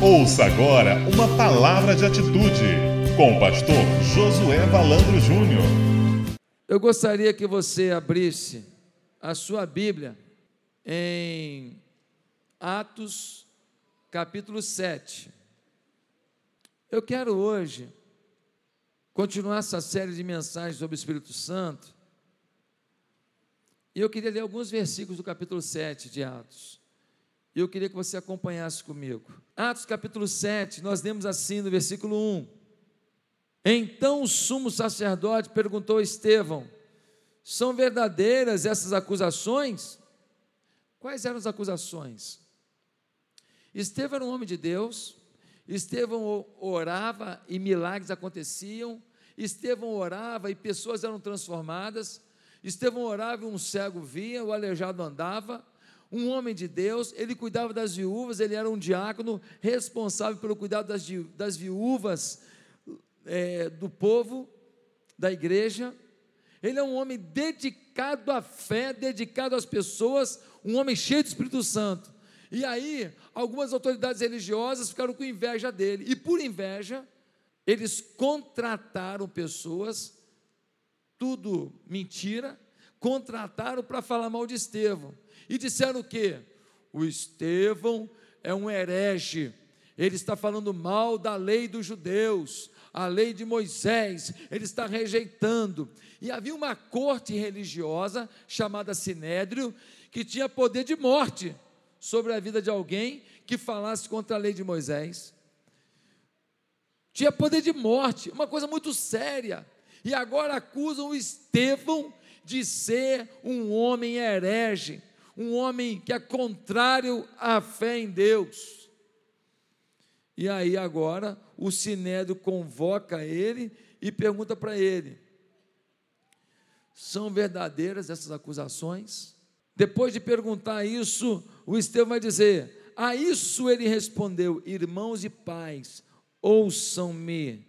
Ouça agora uma palavra de atitude com o pastor Josué Valandro Júnior. Eu gostaria que você abrisse a sua Bíblia em Atos, capítulo 7. Eu quero hoje continuar essa série de mensagens sobre o Espírito Santo. E eu queria ler alguns versículos do capítulo 7 de Atos. E eu queria que você acompanhasse comigo. Atos capítulo 7, nós lemos assim no versículo 1. Então o sumo sacerdote perguntou a Estevão: São verdadeiras essas acusações? Quais eram as acusações? Estevão era um homem de Deus, Estevão orava e milagres aconteciam, Estevão orava e pessoas eram transformadas, Estevão orava e um cego via, o aleijado andava, um homem de Deus, ele cuidava das viúvas, ele era um diácono responsável pelo cuidado das, das viúvas é, do povo, da igreja. Ele é um homem dedicado à fé, dedicado às pessoas, um homem cheio de Espírito Santo. E aí, algumas autoridades religiosas ficaram com inveja dele, e por inveja, eles contrataram pessoas, tudo mentira, contrataram para falar mal de Estevão e disseram o quê? O Estevão é um herege, ele está falando mal da lei dos judeus, a lei de Moisés, ele está rejeitando. E havia uma corte religiosa chamada Sinédrio, que tinha poder de morte sobre a vida de alguém que falasse contra a lei de Moisés. Tinha poder de morte, uma coisa muito séria. E agora acusam o Estevão de ser um homem herege, um homem que é contrário à fé em Deus. E aí agora o Sinédrio convoca ele e pergunta para ele: são verdadeiras essas acusações? Depois de perguntar isso, o Estevão vai dizer: A isso ele respondeu: Irmãos e pais, ouçam-me.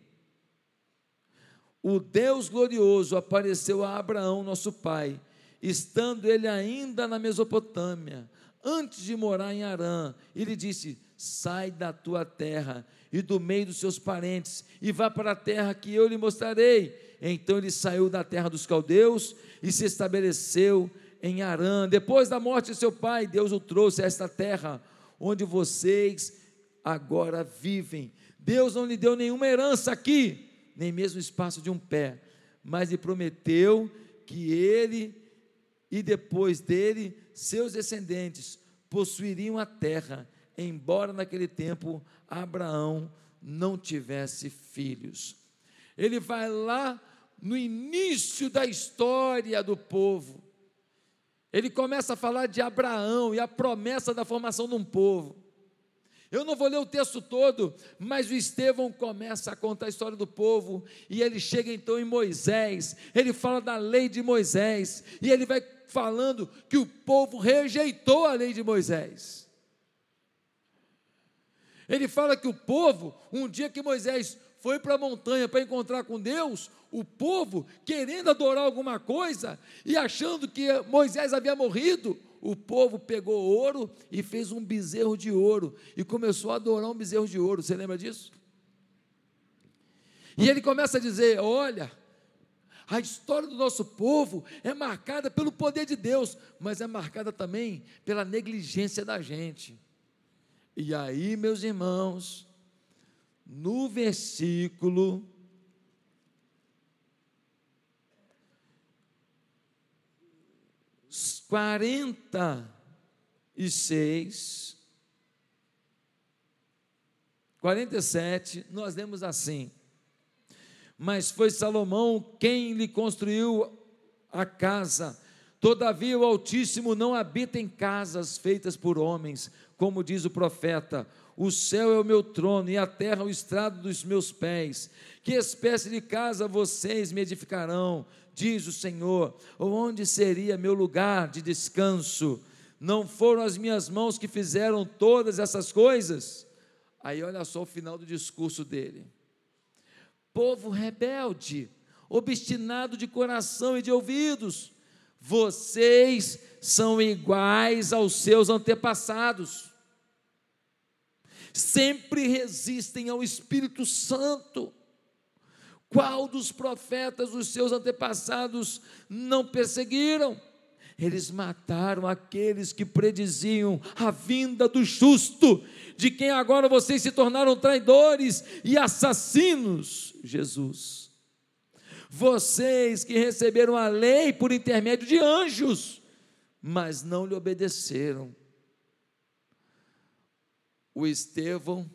O Deus glorioso apareceu a Abraão, nosso pai, estando ele ainda na Mesopotâmia, antes de morar em Arã, ele disse: Sai da tua terra e do meio dos seus parentes, e vá para a terra que eu lhe mostrarei. Então ele saiu da terra dos caldeus e se estabeleceu em Arã. Depois da morte de seu pai, Deus o trouxe a esta terra, onde vocês agora vivem. Deus não lhe deu nenhuma herança aqui, nem mesmo espaço de um pé, mas lhe prometeu que ele e depois dele seus descendentes possuiriam a terra, embora naquele tempo Abraão não tivesse filhos. Ele vai lá no início da história do povo. Ele começa a falar de Abraão e a promessa da formação de um povo. Eu não vou ler o texto todo, mas o Estevão começa a contar a história do povo, e ele chega então em Moisés, ele fala da lei de Moisés, e ele vai falando que o povo rejeitou a lei de Moisés. Ele fala que o povo, um dia que Moisés foi para a montanha para encontrar com Deus, o povo, querendo adorar alguma coisa e achando que Moisés havia morrido, o povo pegou ouro e fez um bezerro de ouro e começou a adorar um bezerro de ouro. Você lembra disso? E ele começa a dizer: Olha, a história do nosso povo é marcada pelo poder de Deus, mas é marcada também pela negligência da gente. E aí, meus irmãos, no versículo quarenta e seis, quarenta e sete, nós lemos assim: mas foi Salomão quem lhe construiu a casa. Todavia o Altíssimo não habita em casas feitas por homens, como diz o profeta: o céu é o meu trono e a terra o estrado dos meus pés. Que espécie de casa vocês me edificarão? Diz o Senhor. Onde seria meu lugar de descanso? Não foram as minhas mãos que fizeram todas essas coisas? Aí olha só o final do discurso dele povo rebelde, obstinado de coração e de ouvidos. Vocês são iguais aos seus antepassados. sempre resistem ao Espírito Santo. Qual dos profetas os seus antepassados não perseguiram? Eles mataram aqueles que prediziam a vinda do justo, de quem agora vocês se tornaram traidores e assassinos. Jesus. Vocês que receberam a lei por intermédio de anjos, mas não lhe obedeceram. O Estevão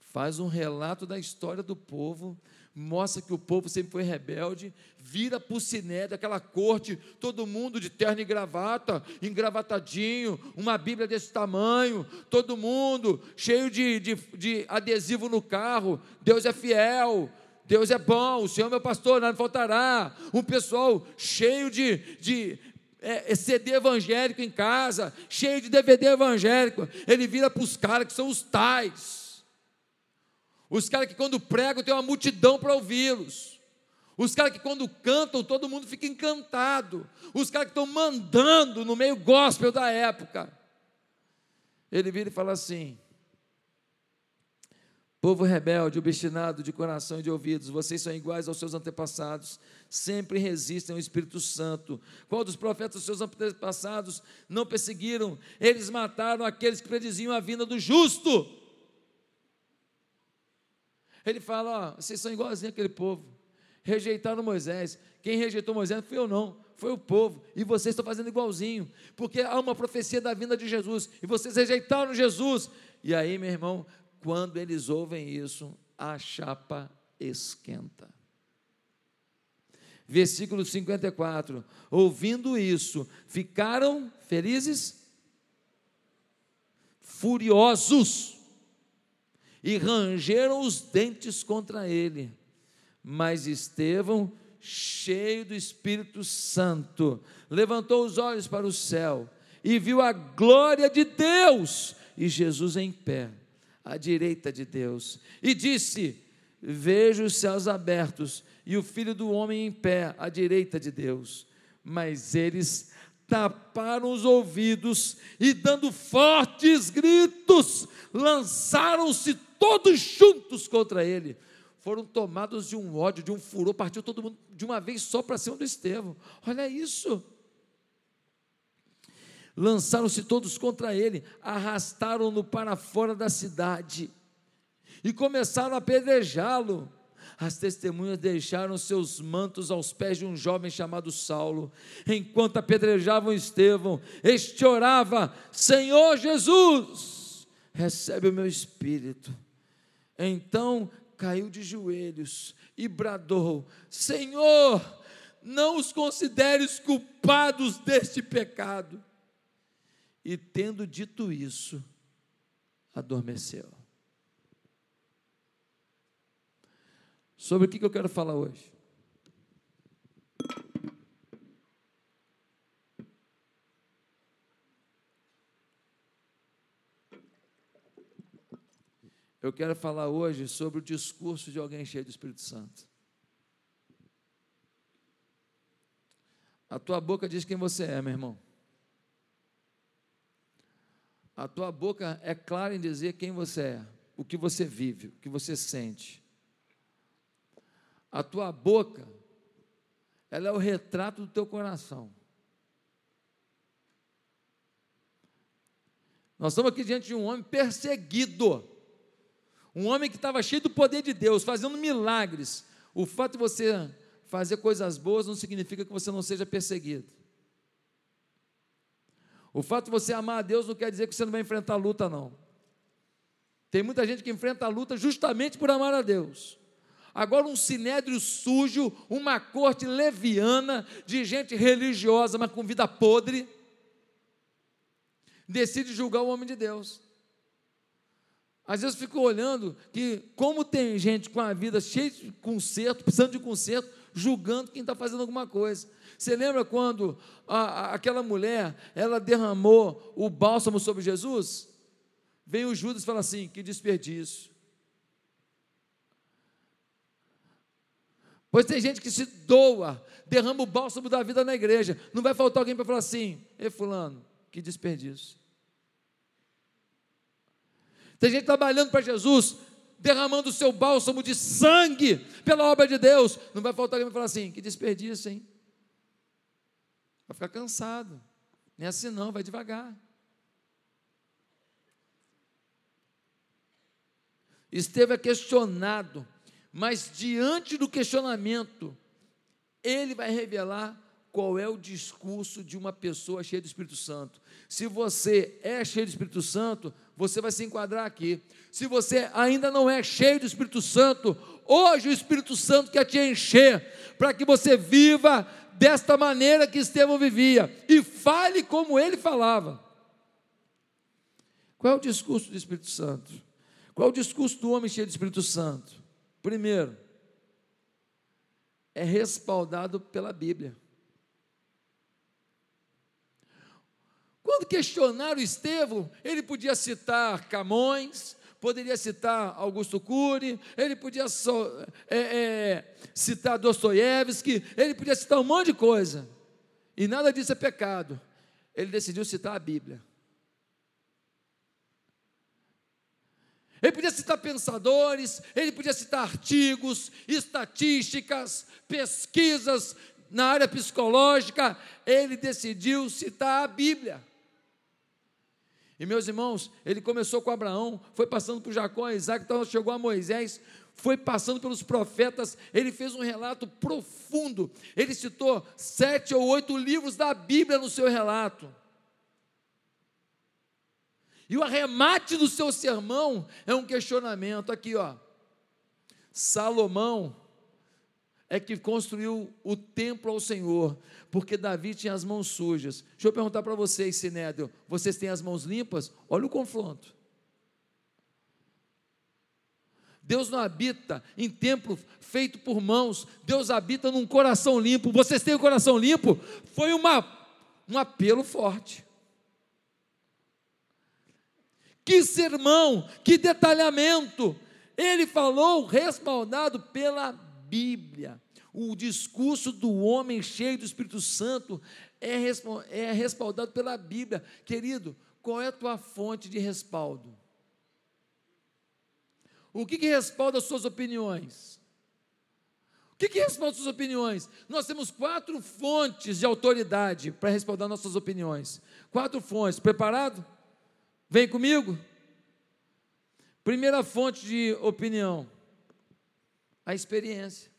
faz um relato da história do povo mostra que o povo sempre foi rebelde, vira para o sinédrio, aquela corte, todo mundo de terno e gravata, engravatadinho, uma Bíblia desse tamanho, todo mundo cheio de, de, de adesivo no carro, Deus é fiel, Deus é bom, o Senhor é meu pastor, nada faltará. Um pessoal cheio de, de é, é CD evangélico em casa, cheio de DVD evangélico. Ele vira para os caras que são os tais. Os caras que quando pregam tem uma multidão para ouvi-los. Os caras que quando cantam todo mundo fica encantado. Os caras que estão mandando no meio gospel da época. Ele vira e fala assim: Povo rebelde, obstinado de coração e de ouvidos, vocês são iguais aos seus antepassados, sempre resistem ao Espírito Santo. Qual dos profetas dos seus antepassados não perseguiram? Eles mataram aqueles que prediziam a vinda do justo. Ele fala: ó, vocês são igualzinhos aquele povo. Rejeitaram Moisés. Quem rejeitou Moisés não fui eu, não. Foi o povo. E vocês estão fazendo igualzinho. Porque há uma profecia da vinda de Jesus. E vocês rejeitaram Jesus. E aí, meu irmão, quando eles ouvem isso, a chapa esquenta. Versículo 54. Ouvindo isso, ficaram felizes? Furiosos e rangeram os dentes contra ele. Mas Estevão, cheio do Espírito Santo, levantou os olhos para o céu e viu a glória de Deus e Jesus em pé, à direita de Deus, e disse: Vejo os céus abertos e o filho do homem em pé, à direita de Deus. Mas eles taparam os ouvidos e, dando fortes gritos, lançaram-se todos juntos contra ele. Foram tomados de um ódio, de um furor, partiu todo mundo de uma vez só para cima do Estevão. Olha isso. Lançaram-se todos contra ele, arrastaram-no para fora da cidade e começaram a apedrejá-lo. As testemunhas deixaram seus mantos aos pés de um jovem chamado Saulo. Enquanto apedrejavam Estevão, este orava: Senhor Jesus, recebe o meu espírito. Então caiu de joelhos e bradou: Senhor, não os consideres culpados deste pecado. E tendo dito isso, adormeceu. Sobre o que eu quero falar hoje? Eu quero falar hoje sobre o discurso de alguém cheio do Espírito Santo. A tua boca diz quem você é, meu irmão. A tua boca é clara em dizer quem você é, o que você vive, o que você sente. A tua boca, ela é o retrato do teu coração. Nós estamos aqui diante de um homem perseguido um homem que estava cheio do poder de Deus, fazendo milagres. O fato de você fazer coisas boas não significa que você não seja perseguido. O fato de você amar a Deus não quer dizer que você não vai enfrentar luta, não. Tem muita gente que enfrenta a luta justamente por amar a Deus. Agora, um sinédrio sujo, uma corte leviana de gente religiosa, mas com vida podre, decide julgar o homem de Deus. Às vezes fico olhando que como tem gente com a vida cheia de conserto, precisando de conserto, julgando quem está fazendo alguma coisa. Você lembra quando a, a, aquela mulher, ela derramou o bálsamo sobre Jesus? Vem o Judas e fala assim, que desperdício. Pois tem gente que se doa, derrama o bálsamo da vida na igreja. Não vai faltar alguém para falar assim, ei fulano, que desperdício. Tem gente trabalhando para Jesus, derramando o seu bálsamo de sangue pela obra de Deus. Não vai faltar alguém para falar assim: que desperdício, hein? Vai ficar cansado. Não é assim, não, vai devagar. Esteve questionado, mas diante do questionamento, ele vai revelar qual é o discurso de uma pessoa cheia do Espírito Santo. Se você é cheio do Espírito Santo, você vai se enquadrar aqui. Se você ainda não é cheio do Espírito Santo, hoje o Espírito Santo quer te encher, para que você viva desta maneira que Estevão vivia e fale como ele falava. Qual é o discurso do Espírito Santo? Qual é o discurso do homem cheio do Espírito Santo? Primeiro, é respaldado pela Bíblia. Quando questionaram Estevão, ele podia citar Camões, poderia citar Augusto Cury, ele podia so, é, é, citar Dostoiévski, ele podia citar um monte de coisa, e nada disso é pecado. Ele decidiu citar a Bíblia. Ele podia citar pensadores, ele podia citar artigos, estatísticas, pesquisas na área psicológica, ele decidiu citar a Bíblia. E meus irmãos, ele começou com Abraão, foi passando por Jacó, Isaac, então chegou a Moisés, foi passando pelos profetas, ele fez um relato profundo. Ele citou sete ou oito livros da Bíblia no seu relato. E o arremate do seu sermão é um questionamento aqui, ó. Salomão é que construiu o templo ao Senhor, porque Davi tinha as mãos sujas. Deixa eu perguntar para vocês, Sinédrio, vocês têm as mãos limpas? Olha o confronto. Deus não habita em templo feito por mãos, Deus habita num coração limpo. Vocês têm o coração limpo? Foi uma, um apelo forte. Que sermão, que detalhamento. Ele falou respaldado pela Bíblia. O discurso do homem cheio do Espírito Santo é, é respaldado pela Bíblia. Querido, qual é a tua fonte de respaldo? O que, que respalda as suas opiniões? O que, que respalda as suas opiniões? Nós temos quatro fontes de autoridade para respaldar nossas opiniões. Quatro fontes. Preparado? Vem comigo? Primeira fonte de opinião: a experiência.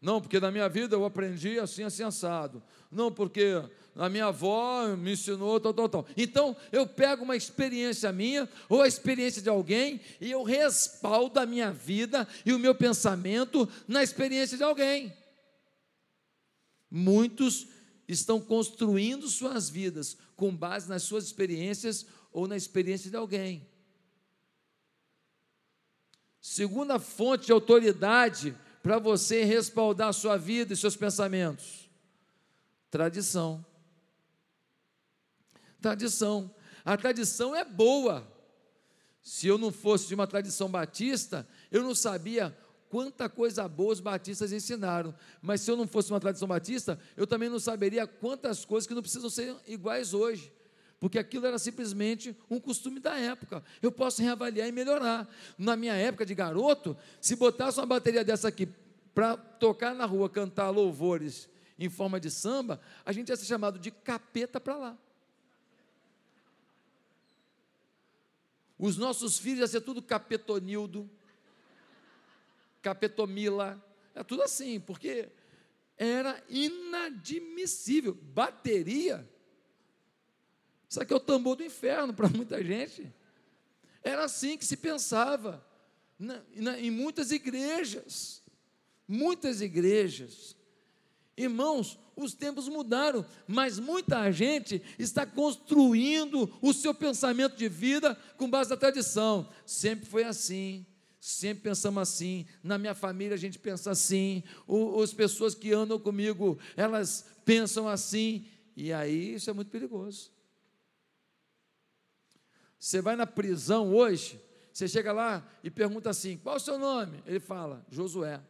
Não, porque na minha vida eu aprendi assim, assim, assado. Não, porque a minha avó me ensinou tal, tal, tal. Então, eu pego uma experiência minha ou a experiência de alguém e eu respaldo a minha vida e o meu pensamento na experiência de alguém. Muitos estão construindo suas vidas com base nas suas experiências ou na experiência de alguém. Segunda fonte de autoridade para você respaldar sua vida e seus pensamentos: tradição. Tradição. A tradição é boa. Se eu não fosse de uma tradição batista, eu não sabia quanta coisa boa os batistas ensinaram. Mas se eu não fosse uma tradição batista, eu também não saberia quantas coisas que não precisam ser iguais hoje. Porque aquilo era simplesmente um costume da época. Eu posso reavaliar e melhorar. Na minha época de garoto, se botasse uma bateria dessa aqui para tocar na rua, cantar louvores em forma de samba, a gente ia ser chamado de capeta para lá. Os nossos filhos iam ser tudo capetonildo, Capetomila, é tudo assim, porque era inadmissível. Bateria, isso aqui é o tambor do inferno para muita gente. Era assim que se pensava na, na, em muitas igrejas. Muitas igrejas. Irmãos, os tempos mudaram, mas muita gente está construindo o seu pensamento de vida com base na tradição. Sempre foi assim. Sempre pensamos assim, na minha família a gente pensa assim, o, as pessoas que andam comigo, elas pensam assim, e aí isso é muito perigoso. Você vai na prisão hoje, você chega lá e pergunta assim: qual o seu nome? Ele fala: Josué.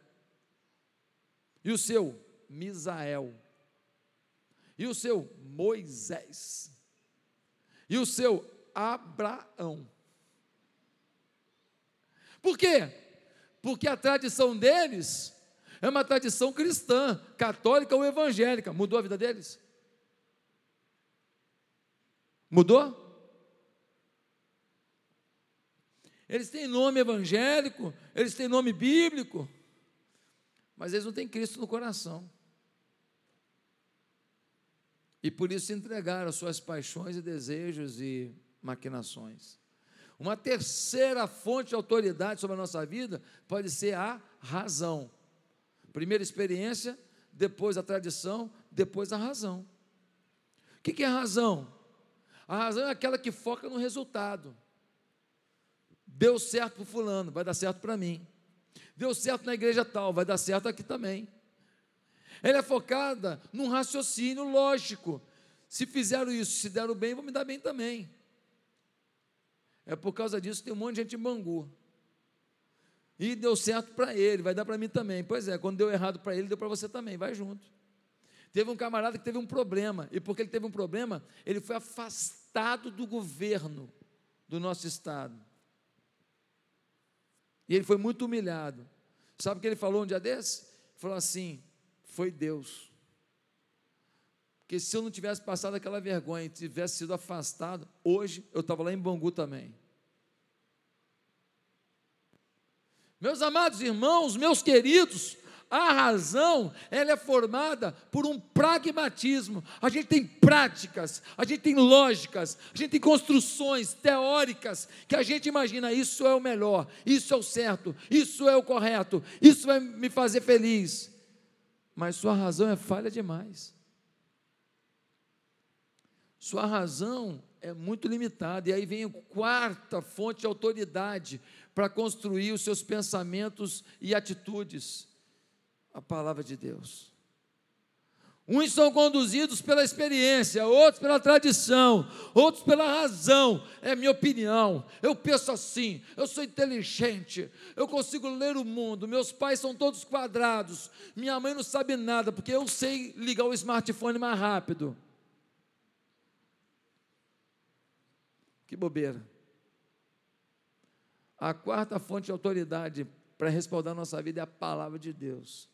E o seu? Misael. E o seu? Moisés. E o seu? Abraão. Por quê? Porque a tradição deles é uma tradição cristã, católica ou evangélica. Mudou a vida deles? Mudou? Eles têm nome evangélico, eles têm nome bíblico, mas eles não têm Cristo no coração. E por isso entregaram suas paixões e desejos e maquinações. Uma terceira fonte de autoridade sobre a nossa vida pode ser a razão. Primeira experiência, depois a tradição, depois a razão. O que é a razão? A razão é aquela que foca no resultado. Deu certo para fulano, vai dar certo para mim. Deu certo na igreja tal, vai dar certo aqui também. Ela é focada num raciocínio lógico. Se fizeram isso, se deram bem, vão me dar bem também. É por causa disso que tem um monte de gente em Bangu. E deu certo para ele, vai dar para mim também. Pois é, quando deu errado para ele, deu para você também, vai junto. Teve um camarada que teve um problema, e porque ele teve um problema, ele foi afastado do governo do nosso estado. E ele foi muito humilhado. Sabe o que ele falou um dia desse? Ele falou assim: foi Deus. Porque se eu não tivesse passado aquela vergonha e tivesse sido afastado, hoje eu estava lá em Bangu também. Meus amados irmãos, meus queridos, a razão, ela é formada por um pragmatismo. A gente tem práticas, a gente tem lógicas, a gente tem construções teóricas que a gente imagina isso é o melhor, isso é o certo, isso é o correto, isso vai me fazer feliz. Mas sua razão é falha demais. Sua razão é muito limitada. E aí vem a quarta fonte de autoridade para construir os seus pensamentos e atitudes a palavra de Deus. Uns são conduzidos pela experiência, outros pela tradição, outros pela razão. É minha opinião. Eu penso assim, eu sou inteligente, eu consigo ler o mundo. Meus pais são todos quadrados. Minha mãe não sabe nada, porque eu sei ligar o smartphone mais rápido. Que bobeira. A quarta fonte de autoridade para respaldar nossa vida é a palavra de Deus.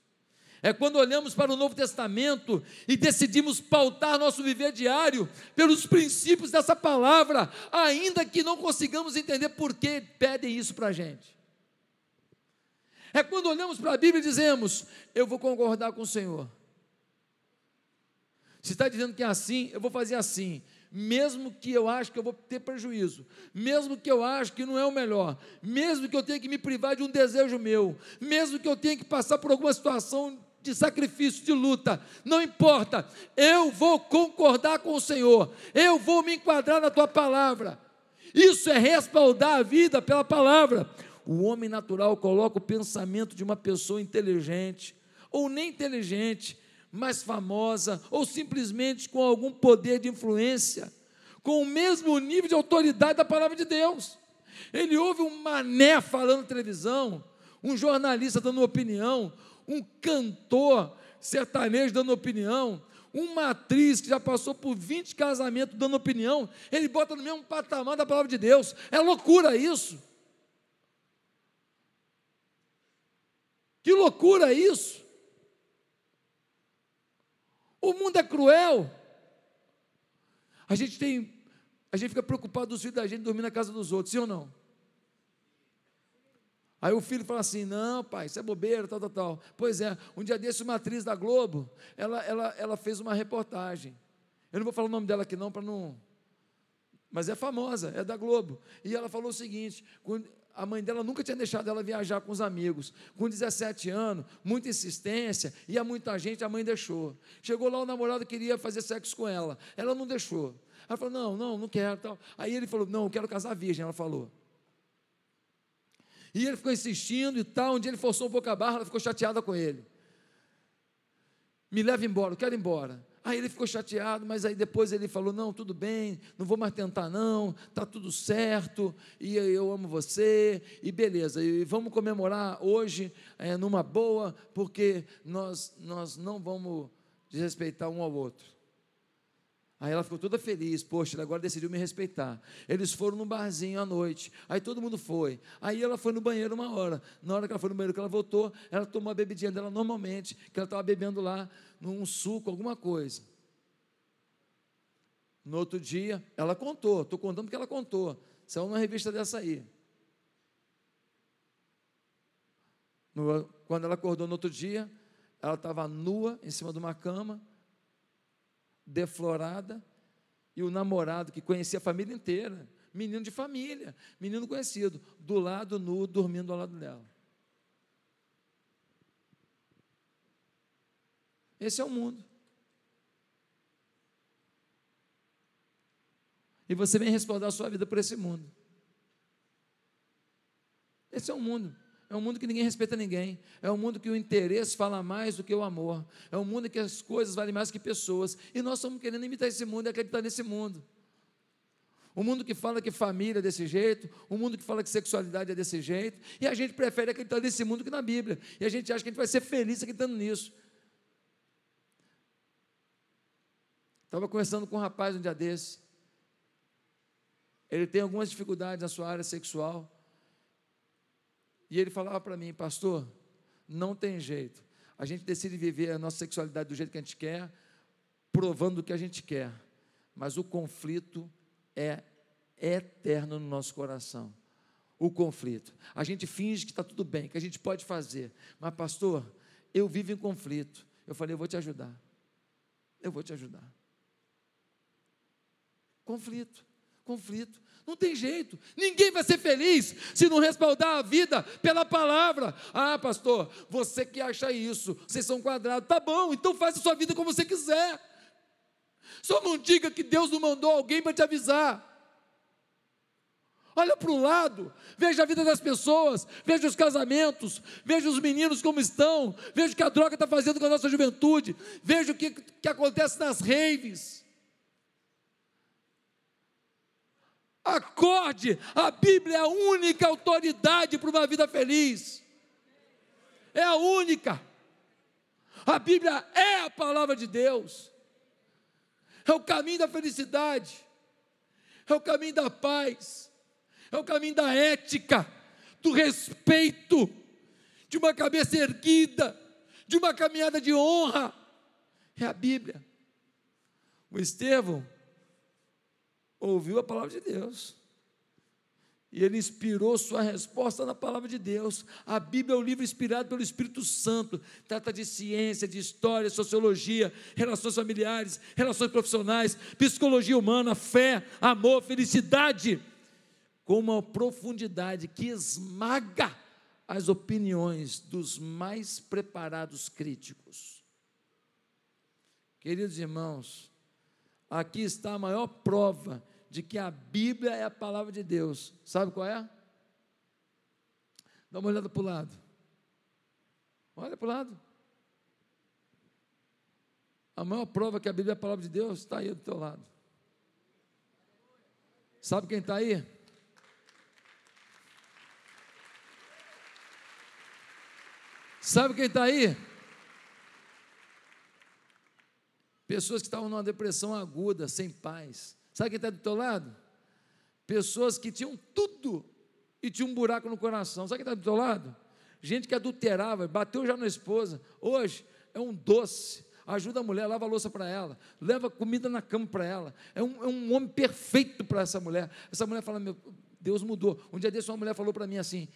É quando olhamos para o Novo Testamento e decidimos pautar nosso viver diário pelos princípios dessa palavra, ainda que não consigamos entender por que pedem isso para a gente. É quando olhamos para a Bíblia e dizemos: Eu vou concordar com o Senhor. Se está dizendo que é assim, eu vou fazer assim mesmo que eu acho que eu vou ter prejuízo, mesmo que eu acho que não é o melhor, mesmo que eu tenha que me privar de um desejo meu, mesmo que eu tenha que passar por alguma situação de sacrifício, de luta, não importa, eu vou concordar com o Senhor, eu vou me enquadrar na tua palavra. Isso é respaldar a vida pela palavra. O homem natural coloca o pensamento de uma pessoa inteligente, ou nem inteligente, mais famosa, ou simplesmente com algum poder de influência, com o mesmo nível de autoridade da palavra de Deus. Ele ouve um mané falando televisão, um jornalista dando opinião, um cantor sertanejo dando opinião, uma atriz que já passou por 20 casamentos dando opinião, ele bota no mesmo patamar da palavra de Deus. É loucura isso. Que loucura isso. O mundo é cruel. A gente tem, a gente fica preocupado dos filhos da gente dormir na casa dos outros, sim ou não? Aí o filho fala assim: não, pai, isso é bobeira, tal, tal, tal. Pois é, um dia desse, uma atriz da Globo, ela, ela, ela fez uma reportagem. Eu não vou falar o nome dela aqui, não, para não. Mas é famosa, é da Globo. E ela falou o seguinte: a mãe dela nunca tinha deixado ela viajar com os amigos. Com 17 anos, muita insistência, ia muita gente, a mãe deixou. Chegou lá, o namorado queria fazer sexo com ela. Ela não deixou. Ela falou: não, não, não quero. Tal. Aí ele falou: não, eu quero casar virgem. Ela falou. E ele ficou insistindo e tal. Um dia ele forçou um pouco a barra, ela ficou chateada com ele. Me leva embora, eu quero ir embora. Aí ele ficou chateado, mas aí depois ele falou: Não, tudo bem, não vou mais tentar, não, está tudo certo, e eu amo você, e beleza, e vamos comemorar hoje é, numa boa, porque nós, nós não vamos desrespeitar um ao outro. Aí ela ficou toda feliz, poxa, agora decidiu me respeitar. Eles foram no barzinho à noite, aí todo mundo foi. Aí ela foi no banheiro uma hora. Na hora que ela foi no banheiro, que ela voltou, ela tomou a bebidinha dela normalmente, que ela estava bebendo lá num suco, alguma coisa. No outro dia, ela contou, estou contando porque ela contou. Saiu uma revista dessa aí. No, quando ela acordou no outro dia, ela estava nua em cima de uma cama, deflorada, e o namorado que conhecia a família inteira, menino de família, menino conhecido, do lado nu, dormindo ao lado dela. Esse é o mundo. E você vem respaldar a sua vida por esse mundo. Esse é o mundo. É um mundo que ninguém respeita ninguém. É um mundo que o interesse fala mais do que o amor. É um mundo que as coisas valem mais que pessoas. E nós estamos querendo imitar esse mundo e acreditar nesse mundo. O mundo que fala que família é desse jeito, o mundo que fala que sexualidade é desse jeito, e a gente prefere acreditar nesse mundo que na Bíblia. E a gente acha que a gente vai ser feliz acreditando nisso. Estava conversando com um rapaz um dia desse. Ele tem algumas dificuldades na sua área sexual. E ele falava para mim, pastor, não tem jeito. A gente decide viver a nossa sexualidade do jeito que a gente quer, provando o que a gente quer. Mas o conflito é eterno no nosso coração. O conflito. A gente finge que está tudo bem, que a gente pode fazer. Mas, pastor, eu vivo em conflito. Eu falei, eu vou te ajudar. Eu vou te ajudar. Conflito, conflito. Não tem jeito. Ninguém vai ser feliz se não respaldar a vida pela palavra. Ah, pastor, você que acha isso, vocês são quadrados. Tá bom, então faça sua vida como você quiser. Só não diga que Deus não mandou alguém para te avisar. Olha para o lado, veja a vida das pessoas, veja os casamentos, veja os meninos como estão, veja o que a droga está fazendo com a nossa juventude, veja o que, que acontece nas raves. Acorde, a Bíblia é a única autoridade para uma vida feliz. É a única. A Bíblia é a palavra de Deus. É o caminho da felicidade. É o caminho da paz. É o caminho da ética, do respeito, de uma cabeça erguida, de uma caminhada de honra. É a Bíblia. O Estevão ouviu a palavra de Deus. E ele inspirou sua resposta na palavra de Deus. A Bíblia é o livro inspirado pelo Espírito Santo. Trata de ciência, de história, sociologia, relações familiares, relações profissionais, psicologia humana, fé, amor, felicidade, com uma profundidade que esmaga as opiniões dos mais preparados críticos. Queridos irmãos, aqui está a maior prova de que a Bíblia é a palavra de Deus. Sabe qual é? Dá uma olhada para o lado. Olha para o lado. A maior prova que a Bíblia é a palavra de Deus está aí do teu lado. Sabe quem está aí? Sabe quem está aí? Pessoas que estavam numa depressão aguda, sem paz Sabe quem está do teu lado? Pessoas que tinham tudo e tinham um buraco no coração. Sabe quem está do teu lado? Gente que adulterava, bateu já na esposa. Hoje é um doce. Ajuda a mulher, lava a louça para ela, leva comida na cama para ela. É um, é um homem perfeito para essa mulher. Essa mulher fala: Meu Deus mudou. Um dia desse, uma mulher falou para mim assim: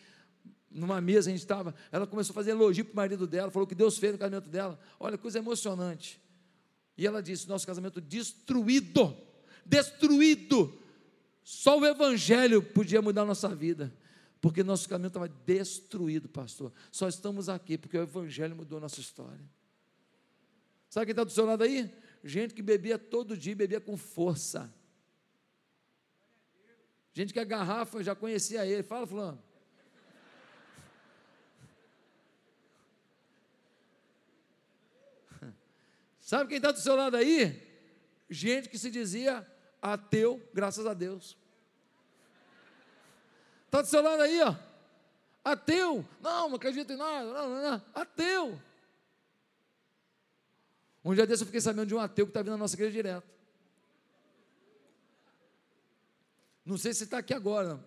numa mesa a gente estava, ela começou a fazer elogio para o marido dela, falou que Deus fez no casamento dela. Olha, coisa emocionante. E ela disse: Nosso casamento destruído destruído. Só o Evangelho podia mudar a nossa vida, porque nosso caminho estava destruído, pastor. Só estamos aqui porque o Evangelho mudou a nossa história. Sabe quem está do seu lado aí? Gente que bebia todo dia, bebia com força. Gente que a garrafa já conhecia ele. Fala, Fulano. Sabe quem está do seu lado aí? Gente que se dizia ateu, graças a Deus. Está do seu lado aí, ó. Ateu. Não, não acredito em nada. Não, não, não. Ateu. Um dia desse eu fiquei sabendo de um ateu que está vindo na nossa igreja direto. Não sei se está aqui agora,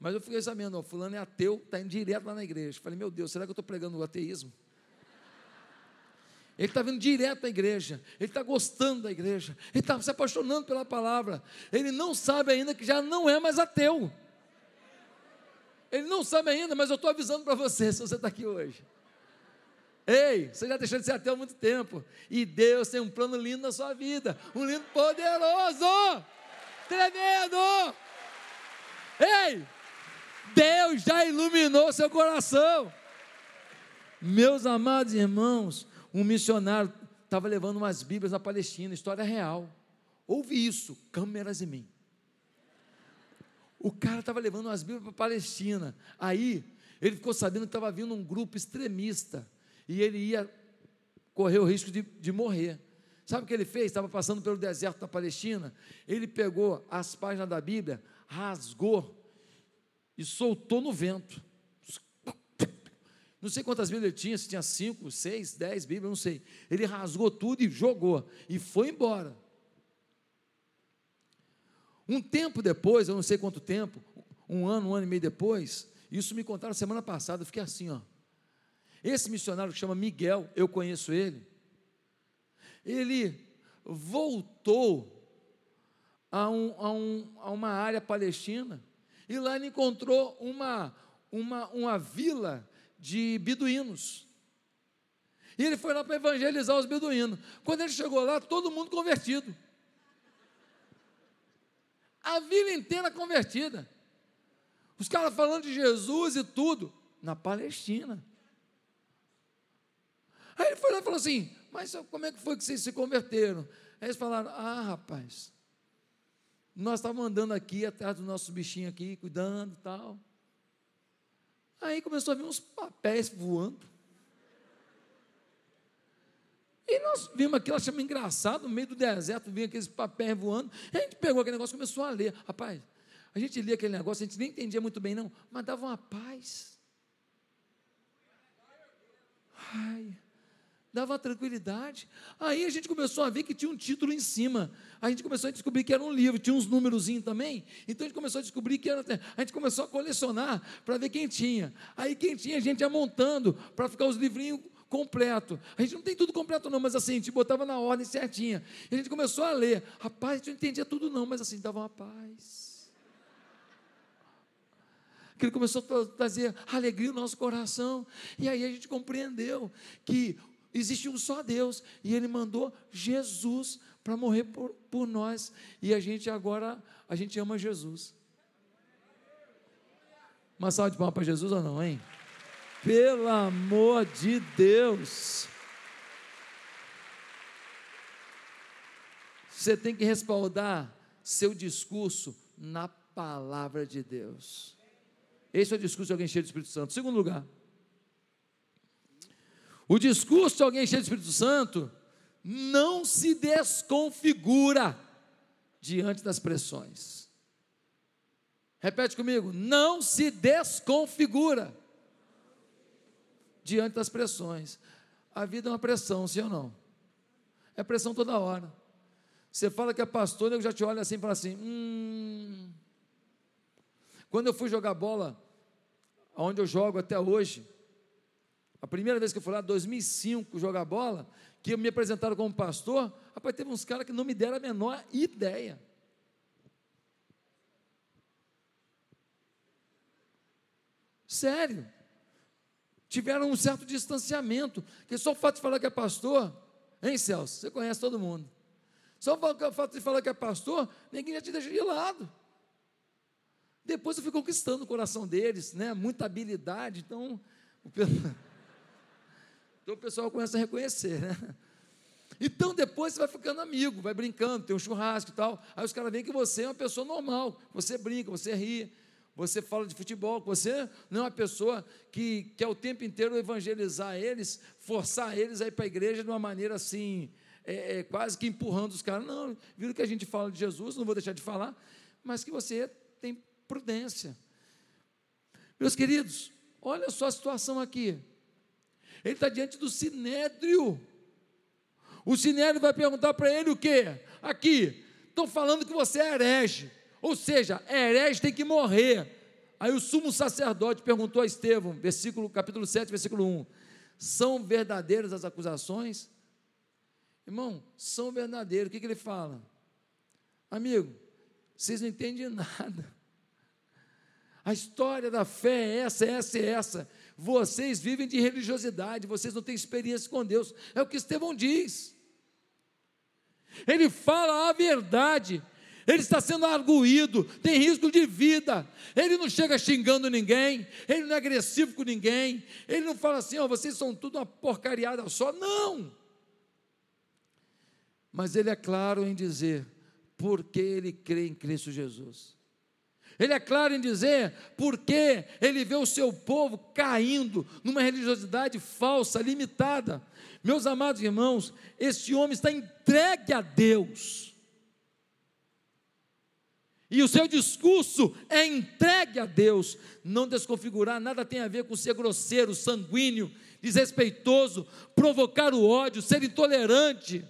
mas eu fiquei sabendo, ó, fulano é ateu, está indo direto lá na igreja. Falei, meu Deus, será que eu estou pregando o ateísmo? Ele está vindo direto à igreja, ele está gostando da igreja, ele está se apaixonando pela palavra. Ele não sabe ainda que já não é mais ateu. Ele não sabe ainda, mas eu estou avisando para você, se você está aqui hoje. Ei, você já deixou de ser ateu há muito tempo. E Deus tem um plano lindo na sua vida. Um lindo poderoso. Tremendo. Ei, Deus já iluminou seu coração. Meus amados irmãos, um missionário estava levando umas Bíblias na Palestina, história real. Ouve isso, câmeras em mim. O cara estava levando umas Bíblias para a Palestina. Aí, ele ficou sabendo que estava vindo um grupo extremista e ele ia correr o risco de, de morrer. Sabe o que ele fez? Estava passando pelo deserto da Palestina. Ele pegou as páginas da Bíblia, rasgou e soltou no vento. Não sei quantas Bíblias ele tinha, se tinha cinco, seis, dez Bíblias, não sei. Ele rasgou tudo e jogou e foi embora. Um tempo depois, eu não sei quanto tempo, um ano, um ano e meio depois, isso me contaram semana passada, eu fiquei assim, ó. Esse missionário que chama Miguel, eu conheço ele, ele voltou a, um, a, um, a uma área palestina e lá ele encontrou uma, uma, uma vila de beduínos. E ele foi lá para evangelizar os beduínos. Quando ele chegou lá, todo mundo convertido. A vila inteira convertida. Os caras falando de Jesus e tudo, na Palestina. Aí ele foi lá e falou assim: Mas como é que foi que vocês se converteram? Aí eles falaram: Ah, rapaz, nós estávamos andando aqui atrás do nosso bichinho aqui, cuidando e tal. Aí começou a vir uns papéis voando. E nós vimos aquilo, achamos engraçado, no meio do deserto, vinha aqueles papéis voando. A gente pegou aquele negócio e começou a ler. Rapaz, a gente lia aquele negócio, a gente nem entendia muito bem, não, mas dava uma paz. Ai dava tranquilidade. Aí a gente começou a ver que tinha um título em cima. A gente começou a descobrir que era um livro, tinha uns númerozinhos também. Então a gente começou a descobrir que era. A gente começou a colecionar para ver quem tinha. Aí quem tinha, a gente ia montando para ficar os livrinhos completo. A gente não tem tudo completo, não, mas assim, a gente botava na ordem certinha. E a gente começou a ler. Rapaz, a gente não entendia tudo, não, mas assim, dava uma paz ele começou a trazer alegria no nosso coração. E aí a gente compreendeu que existe um só Deus e Ele mandou Jesus para morrer por, por nós e a gente agora a gente ama Jesus. Uma salva de palmas para Jesus ou não, hein? Pelo amor de Deus. Você tem que respaldar seu discurso na palavra de Deus. Esse é o discurso de alguém cheio do Espírito Santo. Segundo lugar, o discurso de alguém cheio do Espírito Santo não se desconfigura diante das pressões. Repete comigo: não se desconfigura diante das pressões. A vida é uma pressão, sim ou não? É pressão toda hora. Você fala que é pastor, eu já te olho assim e fala assim: hum. Quando eu fui jogar bola, onde eu jogo até hoje, a primeira vez que eu fui lá, 2005, jogar bola, que me apresentaram como pastor, rapaz, teve uns caras que não me deram a menor ideia. Sério. Tiveram um certo distanciamento, porque só o fato de falar que é pastor, hein, Celso? Você conhece todo mundo. Só o fato de falar que é pastor, ninguém já te deixa de lado. Depois eu fui conquistando o coração deles, né? Muita habilidade, então. O então o pessoal começa a reconhecer, né? Então depois você vai ficando amigo, vai brincando, tem um churrasco e tal. Aí os caras veem que você é uma pessoa normal, você brinca, você ri, você fala de futebol, você não é uma pessoa que quer o tempo inteiro evangelizar eles, forçar eles a ir para a igreja de uma maneira assim, é, é, quase que empurrando os caras. Não, viram que a gente fala de Jesus, não vou deixar de falar, mas que você tem prudência. Meus queridos, olha só a situação aqui. Ele está diante do sinédrio. O sinédrio vai perguntar para ele o quê? Aqui, estão falando que você é herege. Ou seja, herege tem que morrer. Aí o sumo sacerdote perguntou a Estevão, versículo, capítulo 7, versículo 1: São verdadeiras as acusações? Irmão, são verdadeiros. O que, que ele fala? Amigo, vocês não entendem nada. A história da fé é essa, essa e essa. Vocês vivem de religiosidade, vocês não têm experiência com Deus. É o que Estevão diz. Ele fala a verdade. Ele está sendo arguído, tem risco de vida. Ele não chega xingando ninguém, ele não é agressivo com ninguém, ele não fala assim, ó, oh, vocês são tudo uma porcariada só. Não! Mas ele é claro em dizer, porque ele crê em Cristo Jesus. Ele é claro em dizer porque ele vê o seu povo caindo numa religiosidade falsa, limitada. Meus amados irmãos, este homem está entregue a Deus. E o seu discurso é entregue a Deus. Não desconfigurar nada tem a ver com ser grosseiro, sanguíneo, desrespeitoso, provocar o ódio, ser intolerante,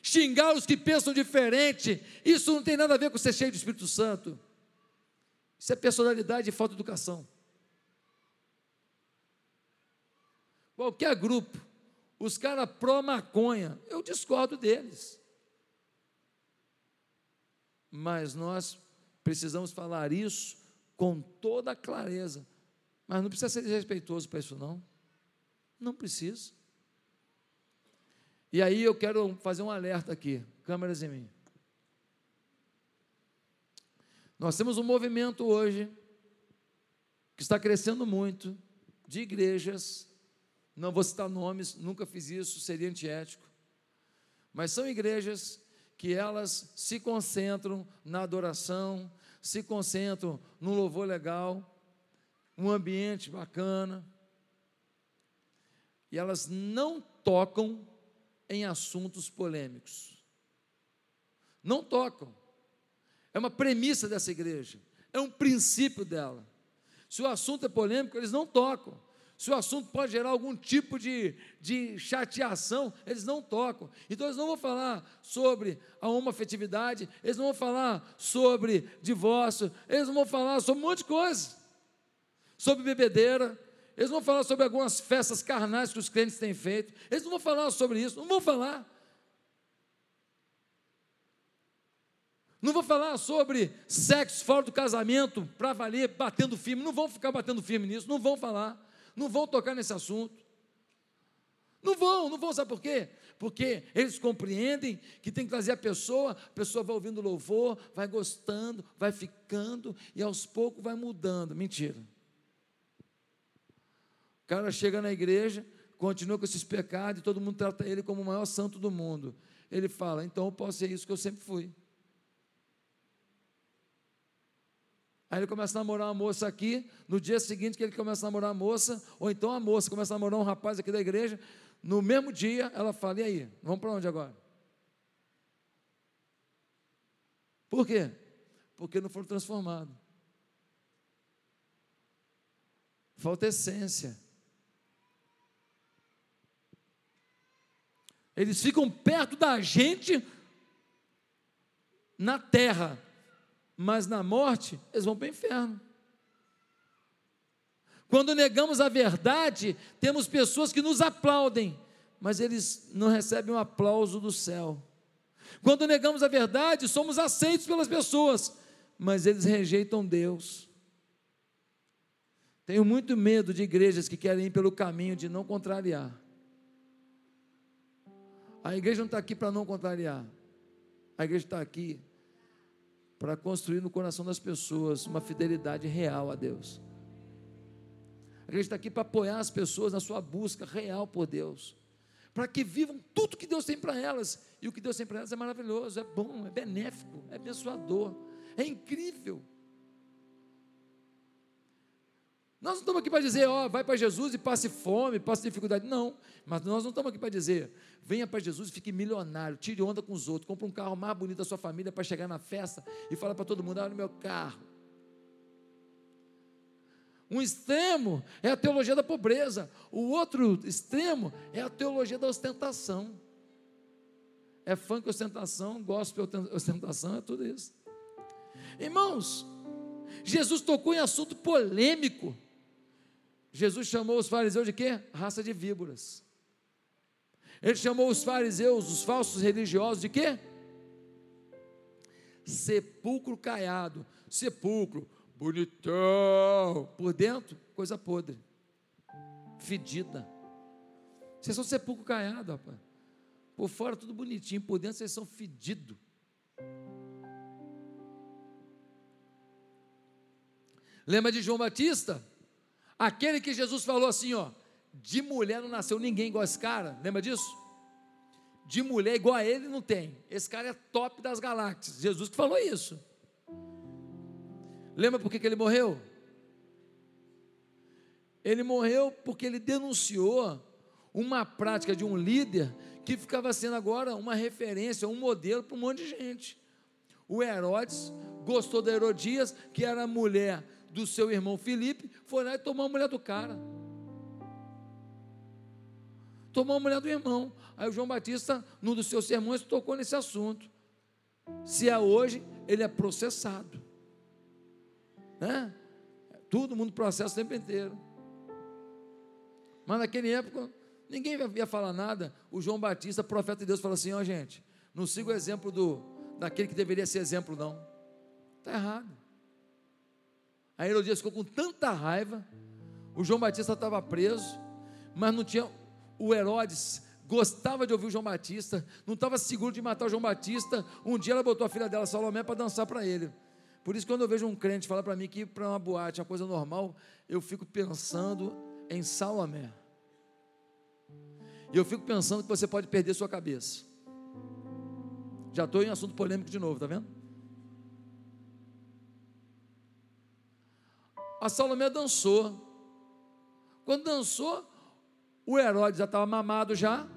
xingar os que pensam diferente. Isso não tem nada a ver com ser cheio do Espírito Santo. Isso é personalidade e falta de educação. Qualquer grupo, os caras pró-maconha, eu discordo deles. Mas nós precisamos falar isso com toda clareza. Mas não precisa ser desrespeitoso para isso, não. Não precisa. E aí eu quero fazer um alerta aqui, câmeras em mim. Nós temos um movimento hoje que está crescendo muito de igrejas, não vou citar nomes, nunca fiz isso, seria antiético, mas são igrejas que elas se concentram na adoração, se concentram num louvor legal, um ambiente bacana, e elas não tocam em assuntos polêmicos. Não tocam. É uma premissa dessa igreja, é um princípio dela. Se o assunto é polêmico, eles não tocam. Se o assunto pode gerar algum tipo de, de chateação, eles não tocam. Então, eles não vão falar sobre a homofetividade, eles não vão falar sobre divórcio, eles não vão falar sobre um monte de coisa. Sobre bebedeira, eles não vão falar sobre algumas festas carnais que os crentes têm feito, eles não vão falar sobre isso, não vão falar. Não vou falar sobre sexo fora do casamento para valer, batendo firme. Não vão ficar batendo firme nisso, não vão falar, não vão tocar nesse assunto. Não vão, não vão, sabe por quê? Porque eles compreendem que tem que trazer a pessoa, a pessoa vai ouvindo louvor, vai gostando, vai ficando e aos poucos vai mudando. Mentira. O cara chega na igreja, continua com esses pecados e todo mundo trata ele como o maior santo do mundo. Ele fala: então eu posso ser isso que eu sempre fui. Aí ele começa a namorar uma moça aqui, no dia seguinte que ele começa a namorar a moça, ou então a moça começa a namorar um rapaz aqui da igreja, no mesmo dia ela fala: e aí, vamos para onde agora? Por quê? Porque não foram transformados. Falta essência. Eles ficam perto da gente na terra, mas na morte eles vão para o inferno. Quando negamos a verdade, temos pessoas que nos aplaudem, mas eles não recebem um aplauso do céu. Quando negamos a verdade, somos aceitos pelas pessoas, mas eles rejeitam Deus. Tenho muito medo de igrejas que querem ir pelo caminho de não contrariar. A igreja não está aqui para não contrariar. A igreja está aqui para construir no coração das pessoas uma fidelidade real a Deus. A gente está aqui para apoiar as pessoas na sua busca real por Deus, para que vivam tudo que Deus tem para elas. E o que Deus tem para elas é maravilhoso, é bom, é benéfico, é abençoador, é incrível. Nós não estamos aqui para dizer, ó, vai para Jesus e passe fome, passe dificuldade. Não, mas nós não estamos aqui para dizer, venha para Jesus e fique milionário, tire onda com os outros, compre um carro mais bonito da sua família para chegar na festa e falar para todo mundo, olha o meu carro. Um extremo é a teologia da pobreza, o outro extremo é a teologia da ostentação. É funk ostentação, gospel ostentação, é tudo isso. Irmãos, Jesus tocou em assunto polêmico. Jesus chamou os fariseus de quê? Raça de víboras. Ele chamou os fariseus, os falsos religiosos, de quê? Sepulcro caiado. Sepulcro, bonitão. Por dentro, coisa podre. Fedida. Vocês são sepulcro caiado, rapaz. Por fora tudo bonitinho, por dentro vocês são fedidos. Lembra de João Batista? Aquele que Jesus falou assim, ó, de mulher não nasceu ninguém igual esse cara, lembra disso? De mulher igual a ele não tem. Esse cara é top das galáxias. Jesus que falou isso. Lembra por que, ele morreu? Ele morreu porque ele denunciou uma prática de um líder que ficava sendo agora uma referência, um modelo para um monte de gente. O Herodes gostou da Herodias, que era mulher do seu irmão Felipe, foi lá e tomou a mulher do cara. Tomou a mulher do irmão. Aí o João Batista, num dos seus sermões, tocou nesse assunto. Se é hoje, ele é processado. Né? Todo mundo processa o tempo inteiro. Mas naquela época, ninguém ia falar nada. O João Batista, profeta de Deus, falou assim: ó, oh, gente, não siga o exemplo do, daquele que deveria ser exemplo, não. Está errado. A Herodias ficou com tanta raiva. O João Batista estava preso, mas não tinha. O Herodes gostava de ouvir o João Batista, não estava seguro de matar o João Batista. Um dia ela botou a filha dela, Salomé, para dançar para ele. Por isso, quando eu vejo um crente falar para mim que ir para uma boate é uma coisa normal, eu fico pensando em Salomé. E eu fico pensando que você pode perder sua cabeça. Já estou em assunto polêmico de novo, tá vendo? A Salomé dançou. Quando dançou, o Herodes já estava mamado já.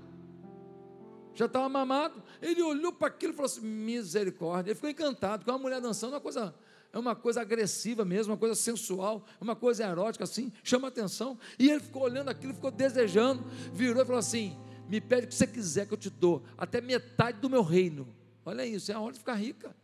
Já estava mamado. Ele olhou para aquilo e falou assim: misericórdia. Ele ficou encantado, com uma mulher dançando, é uma coisa, é uma coisa agressiva mesmo, uma coisa sensual, uma coisa erótica assim, chama atenção. E ele ficou olhando aquilo, ficou desejando, virou e falou assim: me pede o que você quiser que eu te dou, até metade do meu reino. Olha isso, é a hora de ficar rica.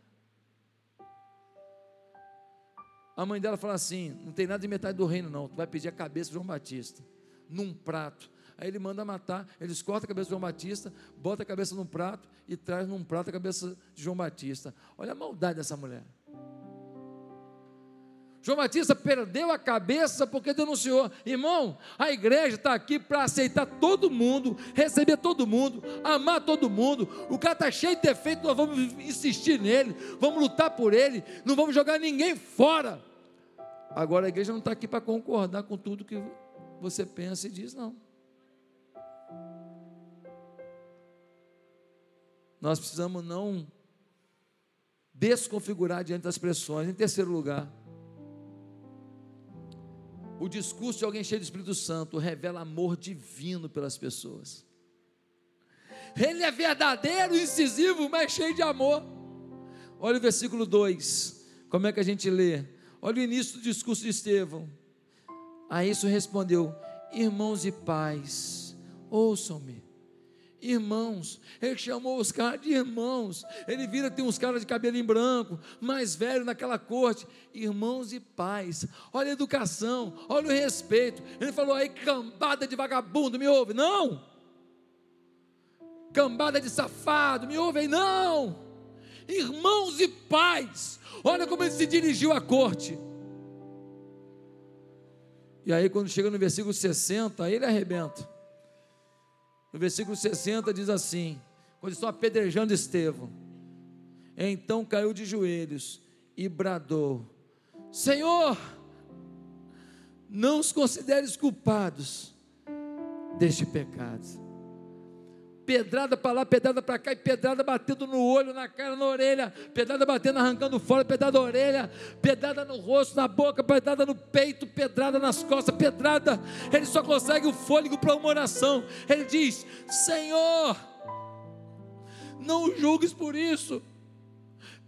A mãe dela fala assim: não tem nada de metade do reino, não. Tu vai pedir a cabeça de João Batista, num prato. Aí ele manda matar, eles cortam a cabeça de João Batista, bota a cabeça num prato e traz num prato a cabeça de João Batista. Olha a maldade dessa mulher. João Batista perdeu a cabeça porque denunciou. Irmão, a igreja está aqui para aceitar todo mundo, receber todo mundo, amar todo mundo. O cara está cheio de defeito, nós vamos insistir nele, vamos lutar por ele, não vamos jogar ninguém fora. Agora a igreja não está aqui para concordar com tudo que você pensa e diz, não. Nós precisamos não desconfigurar diante das pressões. Em terceiro lugar, o discurso de alguém cheio do Espírito Santo revela amor divino pelas pessoas. Ele é verdadeiro, incisivo, mas cheio de amor. Olha o versículo 2. Como é que a gente lê? Olha o início do discurso de Estevão. A isso respondeu: Irmãos e pais, ouçam-me. Irmãos, ele chamou os caras de irmãos. Ele vira, tem uns caras de cabelo em branco, mais velho naquela corte. Irmãos e pais, olha a educação, olha o respeito. Ele falou aí, cambada de vagabundo, me ouve? Não. Cambada de safado, me ouve aí? Não. Irmãos e pais, Olha como ele se dirigiu à corte. E aí, quando chega no versículo 60, aí ele arrebenta. No versículo 60 diz assim: quando estão apedrejando Estevão, então caiu de joelhos e bradou: Senhor, não os consideres culpados deste pecado pedrada para lá, pedrada para cá, e pedrada batendo no olho, na cara, na orelha, pedrada batendo, arrancando fora, pedrada na orelha, pedrada no rosto, na boca, pedrada no peito, pedrada nas costas, pedrada. Ele só consegue o fôlego para uma oração. Ele diz: Senhor, não julgues por isso,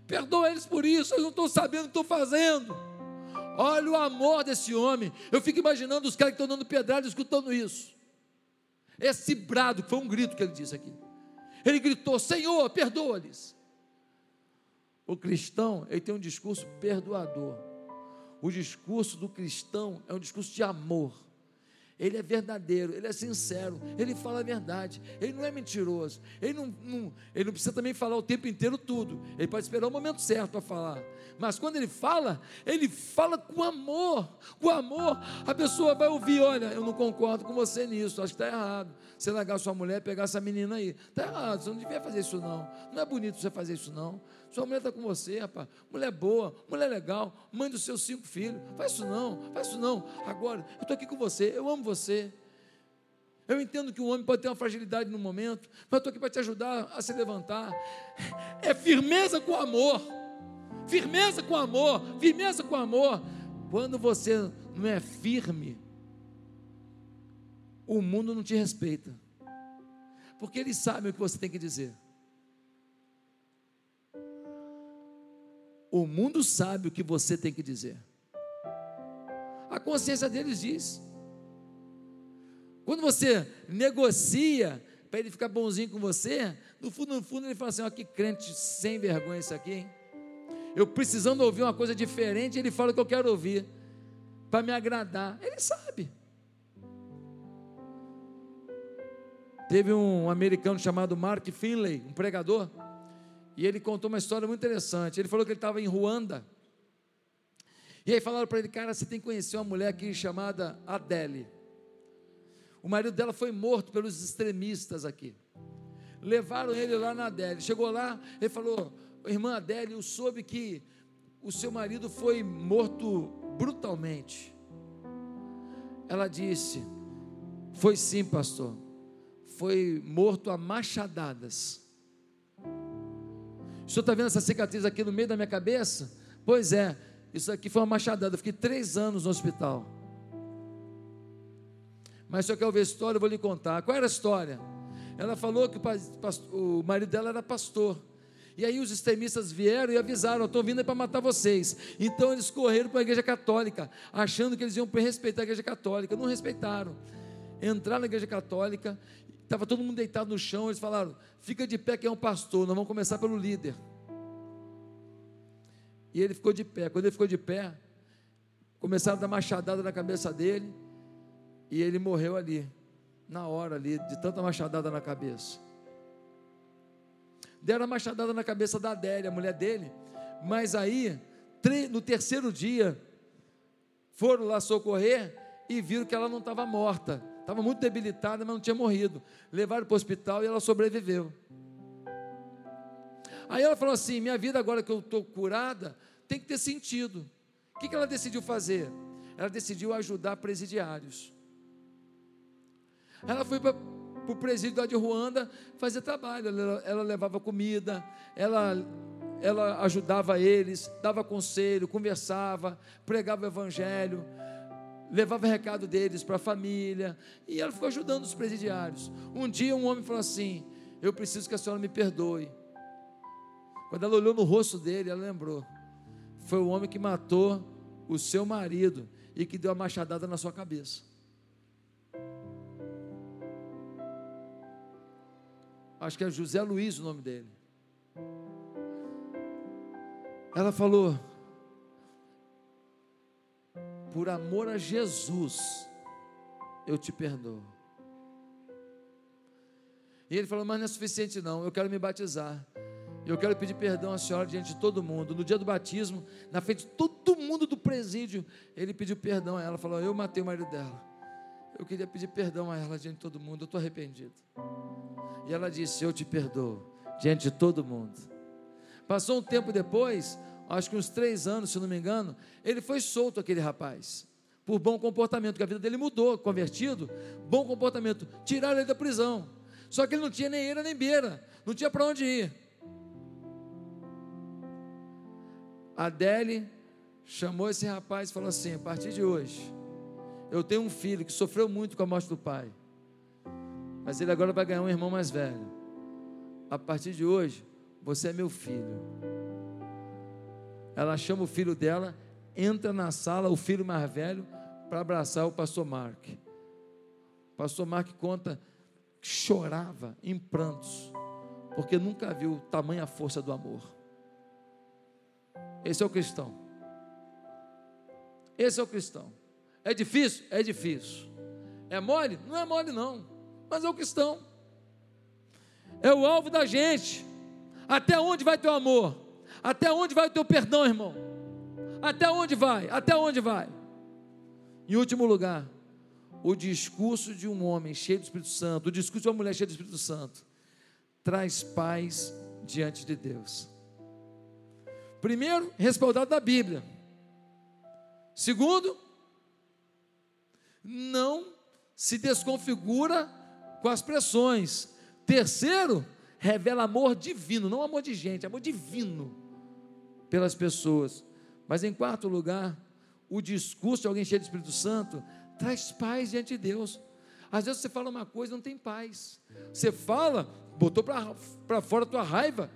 perdoa eles por isso, eles não estão sabendo o que estão fazendo. Olha o amor desse homem. Eu fico imaginando os caras que estão dando pedrada escutando isso. Esse brado, que foi um grito que ele disse aqui. Ele gritou: Senhor, perdoa-lhes. O cristão, ele tem um discurso perdoador. O discurso do cristão é um discurso de amor. Ele é verdadeiro, ele é sincero, ele fala a verdade, ele não é mentiroso, ele não, não, ele não precisa também falar o tempo inteiro tudo, ele pode esperar o momento certo para falar, mas quando ele fala, ele fala com amor, com amor, a pessoa vai ouvir: olha, eu não concordo com você nisso, acho que está errado. Você largar sua mulher pegar essa menina aí, está errado, você não devia fazer isso não, não é bonito você fazer isso não. Sua mulher está com você, rapaz. Mulher boa, mulher legal, mãe dos seus cinco filhos. Faz isso não, faz isso não. Agora, eu estou aqui com você, eu amo você. Eu entendo que o homem pode ter uma fragilidade no momento, mas eu estou aqui para te ajudar a se levantar. É firmeza com amor. Firmeza com amor, firmeza com amor. Quando você não é firme, o mundo não te respeita. Porque eles sabem o que você tem que dizer. O mundo sabe o que você tem que dizer. A consciência deles diz. Quando você negocia para ele ficar bonzinho com você, no fundo, no fundo, ele fala assim: ó, que crente sem vergonha isso aqui, hein? Eu precisando ouvir uma coisa diferente, ele fala o que eu quero ouvir, para me agradar. Ele sabe. Teve um americano chamado Mark Finley, um pregador, e ele contou uma história muito interessante. Ele falou que ele estava em Ruanda. E aí falaram para ele, cara, você tem que conhecer uma mulher aqui chamada Adele. O marido dela foi morto pelos extremistas aqui. Levaram ele lá na Adele. Chegou lá, ele falou: Irmã Adele, eu soube que o seu marido foi morto brutalmente. Ela disse: Foi sim, pastor. Foi morto a machadadas. O senhor está vendo essa cicatriz aqui no meio da minha cabeça? Pois é, isso aqui foi uma machadada. Eu fiquei três anos no hospital. Mas se eu quer ouvir a história, eu vou lhe contar. Qual era a história? Ela falou que o marido dela era pastor. E aí os extremistas vieram e avisaram: estou vindo para matar vocês. Então eles correram para a igreja católica, achando que eles iam respeitar a igreja católica. Não respeitaram. Entraram na igreja católica Estava todo mundo deitado no chão, eles falaram: fica de pé, que é um pastor, nós vamos começar pelo líder. E ele ficou de pé. Quando ele ficou de pé, começaram a dar machadada na cabeça dele, e ele morreu ali, na hora ali, de tanta machadada na cabeça. Deram a machadada na cabeça da Adélia, a mulher dele, mas aí, no terceiro dia, foram lá socorrer e viram que ela não estava morta Estava muito debilitada, mas não tinha morrido. Levaram para o hospital e ela sobreviveu. Aí ela falou assim: minha vida agora que eu estou curada tem que ter sentido. O que, que ela decidiu fazer? Ela decidiu ajudar presidiários. Ela foi para o presídio de Ruanda fazer trabalho. Ela, ela levava comida, ela, ela ajudava eles, dava conselho, conversava, pregava o evangelho levava recado deles para a família, e ela ficou ajudando os presidiários. Um dia um homem falou assim: Eu preciso que a senhora me perdoe. Quando ela olhou no rosto dele, ela lembrou: Foi o homem que matou o seu marido e que deu a machadada na sua cabeça. Acho que é José Luiz o nome dele. Ela falou: por amor a Jesus, eu te perdoo. E ele falou: Mas não é suficiente, não. Eu quero me batizar. Eu quero pedir perdão à senhora diante de todo mundo. No dia do batismo, na frente de todo mundo do presídio, ele pediu perdão a ela. Falou: Eu matei o marido dela. Eu queria pedir perdão a ela diante de todo mundo. Eu estou arrependido. E ela disse: Eu te perdoo diante de todo mundo. Passou um tempo depois, acho que uns três anos, se não me engano, ele foi solto, aquele rapaz, por bom comportamento, que a vida dele mudou, convertido, bom comportamento. Tiraram ele da prisão. Só que ele não tinha nem eira nem beira, não tinha para onde ir. Adele chamou esse rapaz e falou assim: a partir de hoje, eu tenho um filho que sofreu muito com a morte do pai, mas ele agora vai ganhar um irmão mais velho. A partir de hoje, você é meu filho. Ela chama o filho dela, entra na sala, o filho mais velho, para abraçar o pastor Mark. O pastor Mark conta que chorava em prantos, porque nunca viu tamanha força do amor. Esse é o cristão. Esse é o cristão. É difícil? É difícil. É mole? Não é mole, não. Mas é o cristão. É o alvo da gente. Até onde vai teu amor? Até onde vai o teu perdão, irmão? Até onde vai? Até onde vai? Em último lugar, o discurso de um homem cheio do Espírito Santo, o discurso de uma mulher cheia do Espírito Santo, traz paz diante de Deus. Primeiro, respaldado da Bíblia. Segundo, não se desconfigura com as pressões. Terceiro, revela amor divino, não amor de gente, amor divino pelas pessoas. Mas em quarto lugar, o discurso de alguém cheio do Espírito Santo traz paz diante de Deus. Às vezes você fala uma coisa não tem paz. Você fala, botou para fora a tua raiva.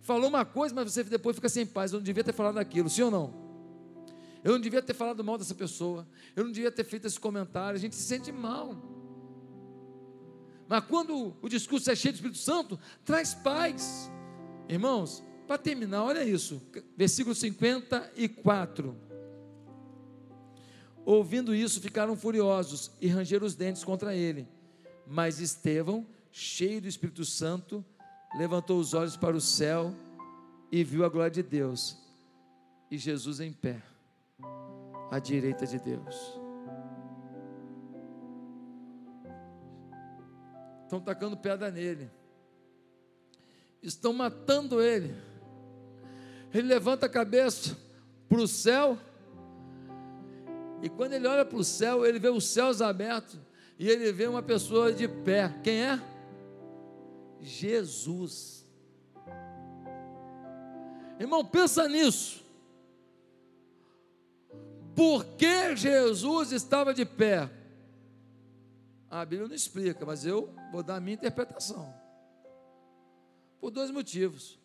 Falou uma coisa, mas você depois fica sem paz. Eu não devia ter falado aquilo, sim ou não? Eu não devia ter falado mal dessa pessoa. Eu não devia ter feito esse comentário. A gente se sente mal. Mas quando o discurso é cheio do Espírito Santo, traz paz. Irmãos, para terminar, olha isso. Versículo 54. Ouvindo isso, ficaram furiosos e rangeram os dentes contra ele. Mas Estevão, cheio do Espírito Santo, levantou os olhos para o céu e viu a glória de Deus e Jesus em pé, à direita de Deus. Estão tacando pedra nele, estão matando ele. Ele levanta a cabeça para o céu e quando ele olha para o céu, ele vê os céus abertos e ele vê uma pessoa de pé. Quem é? Jesus. Irmão, pensa nisso. Por que Jesus estava de pé? A Bíblia não explica, mas eu vou dar a minha interpretação. Por dois motivos.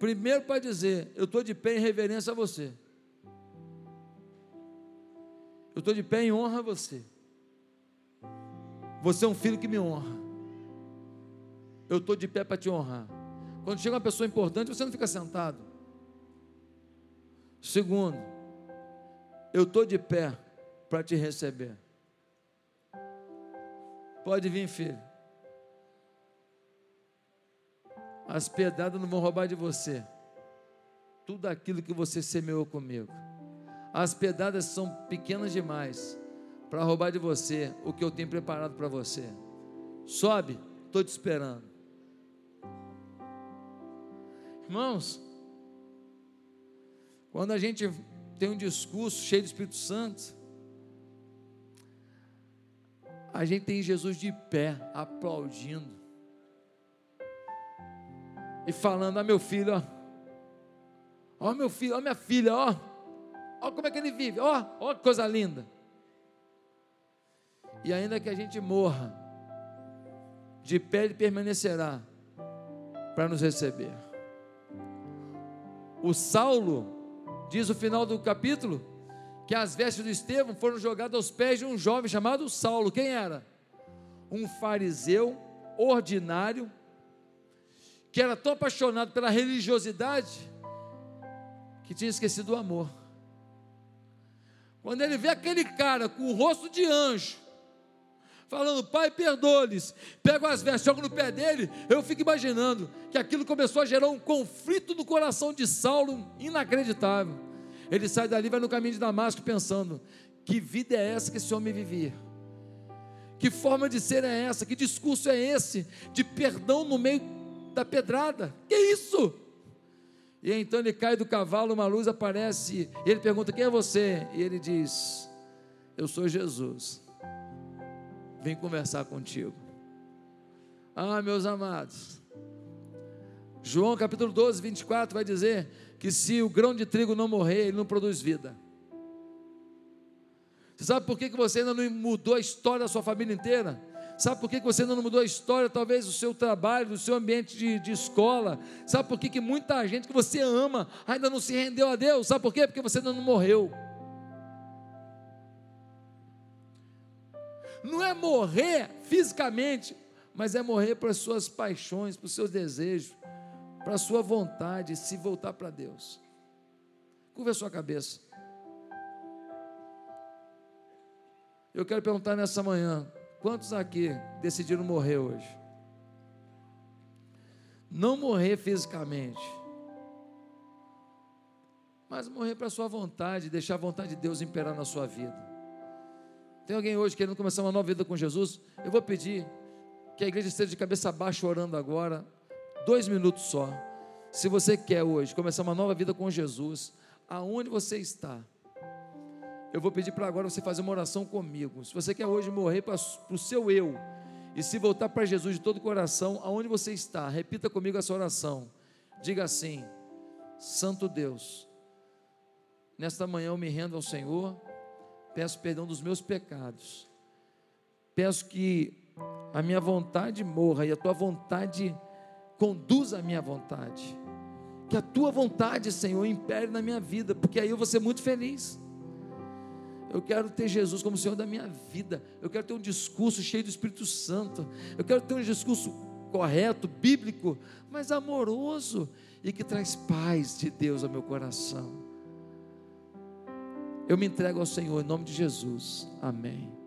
Primeiro, para dizer, eu estou de pé em reverência a você. Eu estou de pé em honra a você. Você é um filho que me honra. Eu estou de pé para te honrar. Quando chega uma pessoa importante, você não fica sentado. Segundo, eu estou de pé para te receber. Pode vir, filho. As pedradas não vão roubar de você tudo aquilo que você semeou comigo. As pedradas são pequenas demais para roubar de você o que eu tenho preparado para você. Sobe, estou te esperando. Irmãos, quando a gente tem um discurso cheio do Espírito Santo, a gente tem Jesus de pé, aplaudindo, e falando: Ó, meu filho, ó, ó, meu filho, ó, minha filha, ó, ó, como é que ele vive, ó, ó, que coisa linda. E ainda que a gente morra, de pé ele permanecerá para nos receber. O Saulo, diz o final do capítulo, que as vestes do Estevão foram jogadas aos pés de um jovem chamado Saulo. Quem era? Um fariseu ordinário, que era tão apaixonado pela religiosidade, que tinha esquecido o amor. Quando ele vê aquele cara com o rosto de anjo, falando, Pai, perdoa-lhes. Pego as vestes, jogo no pé dele. Eu fico imaginando que aquilo começou a gerar um conflito no coração de Saulo inacreditável. Ele sai dali, vai no caminho de Damasco pensando: que vida é essa que esse homem vivia? Que forma de ser é essa? Que discurso é esse de perdão no meio da pedrada? Que isso? E então ele cai do cavalo, uma luz aparece, e ele pergunta: Quem é você? E ele diz: Eu sou Jesus vem conversar contigo. Ah, meus amados, João capítulo 12, 24 vai dizer que se o grão de trigo não morrer, ele não produz vida. Você sabe por que você ainda não mudou a história da sua família inteira? Sabe por que você ainda não mudou a história, talvez, do seu trabalho, do seu ambiente de, de escola? Sabe por que, que muita gente que você ama ainda não se rendeu a Deus? Sabe por quê? Porque você ainda não morreu. não é morrer fisicamente, mas é morrer para as suas paixões, para os seus desejos, para a sua vontade se voltar para Deus. Curva a sua cabeça. Eu quero perguntar nessa manhã: quantos aqui decidiram morrer hoje? Não morrer fisicamente, mas morrer para a sua vontade, deixar a vontade de Deus imperar na sua vida. Tem alguém hoje querendo começar uma nova vida com Jesus? Eu vou pedir que a igreja esteja de cabeça baixa orando agora, dois minutos só. Se você quer hoje começar uma nova vida com Jesus, aonde você está? Eu vou pedir para agora você fazer uma oração comigo. Se você quer hoje morrer para, o seu eu e se voltar para Jesus de todo o coração, aonde você está, repita comigo essa oração. Diga assim: Santo Deus, nesta manhã eu me rendo ao Senhor, peço perdão dos meus pecados, peço que a minha vontade morra e a tua vontade conduza a minha vontade. Que a tua vontade, Senhor, impere na minha vida, porque aí eu vou ser muito feliz. Eu quero ter Jesus como Senhor da minha vida. Eu quero ter um discurso cheio do Espírito Santo. Eu quero ter um discurso correto, bíblico, mas amoroso e que traz paz de Deus ao meu coração. Eu me entrego ao Senhor em nome de Jesus. Amém.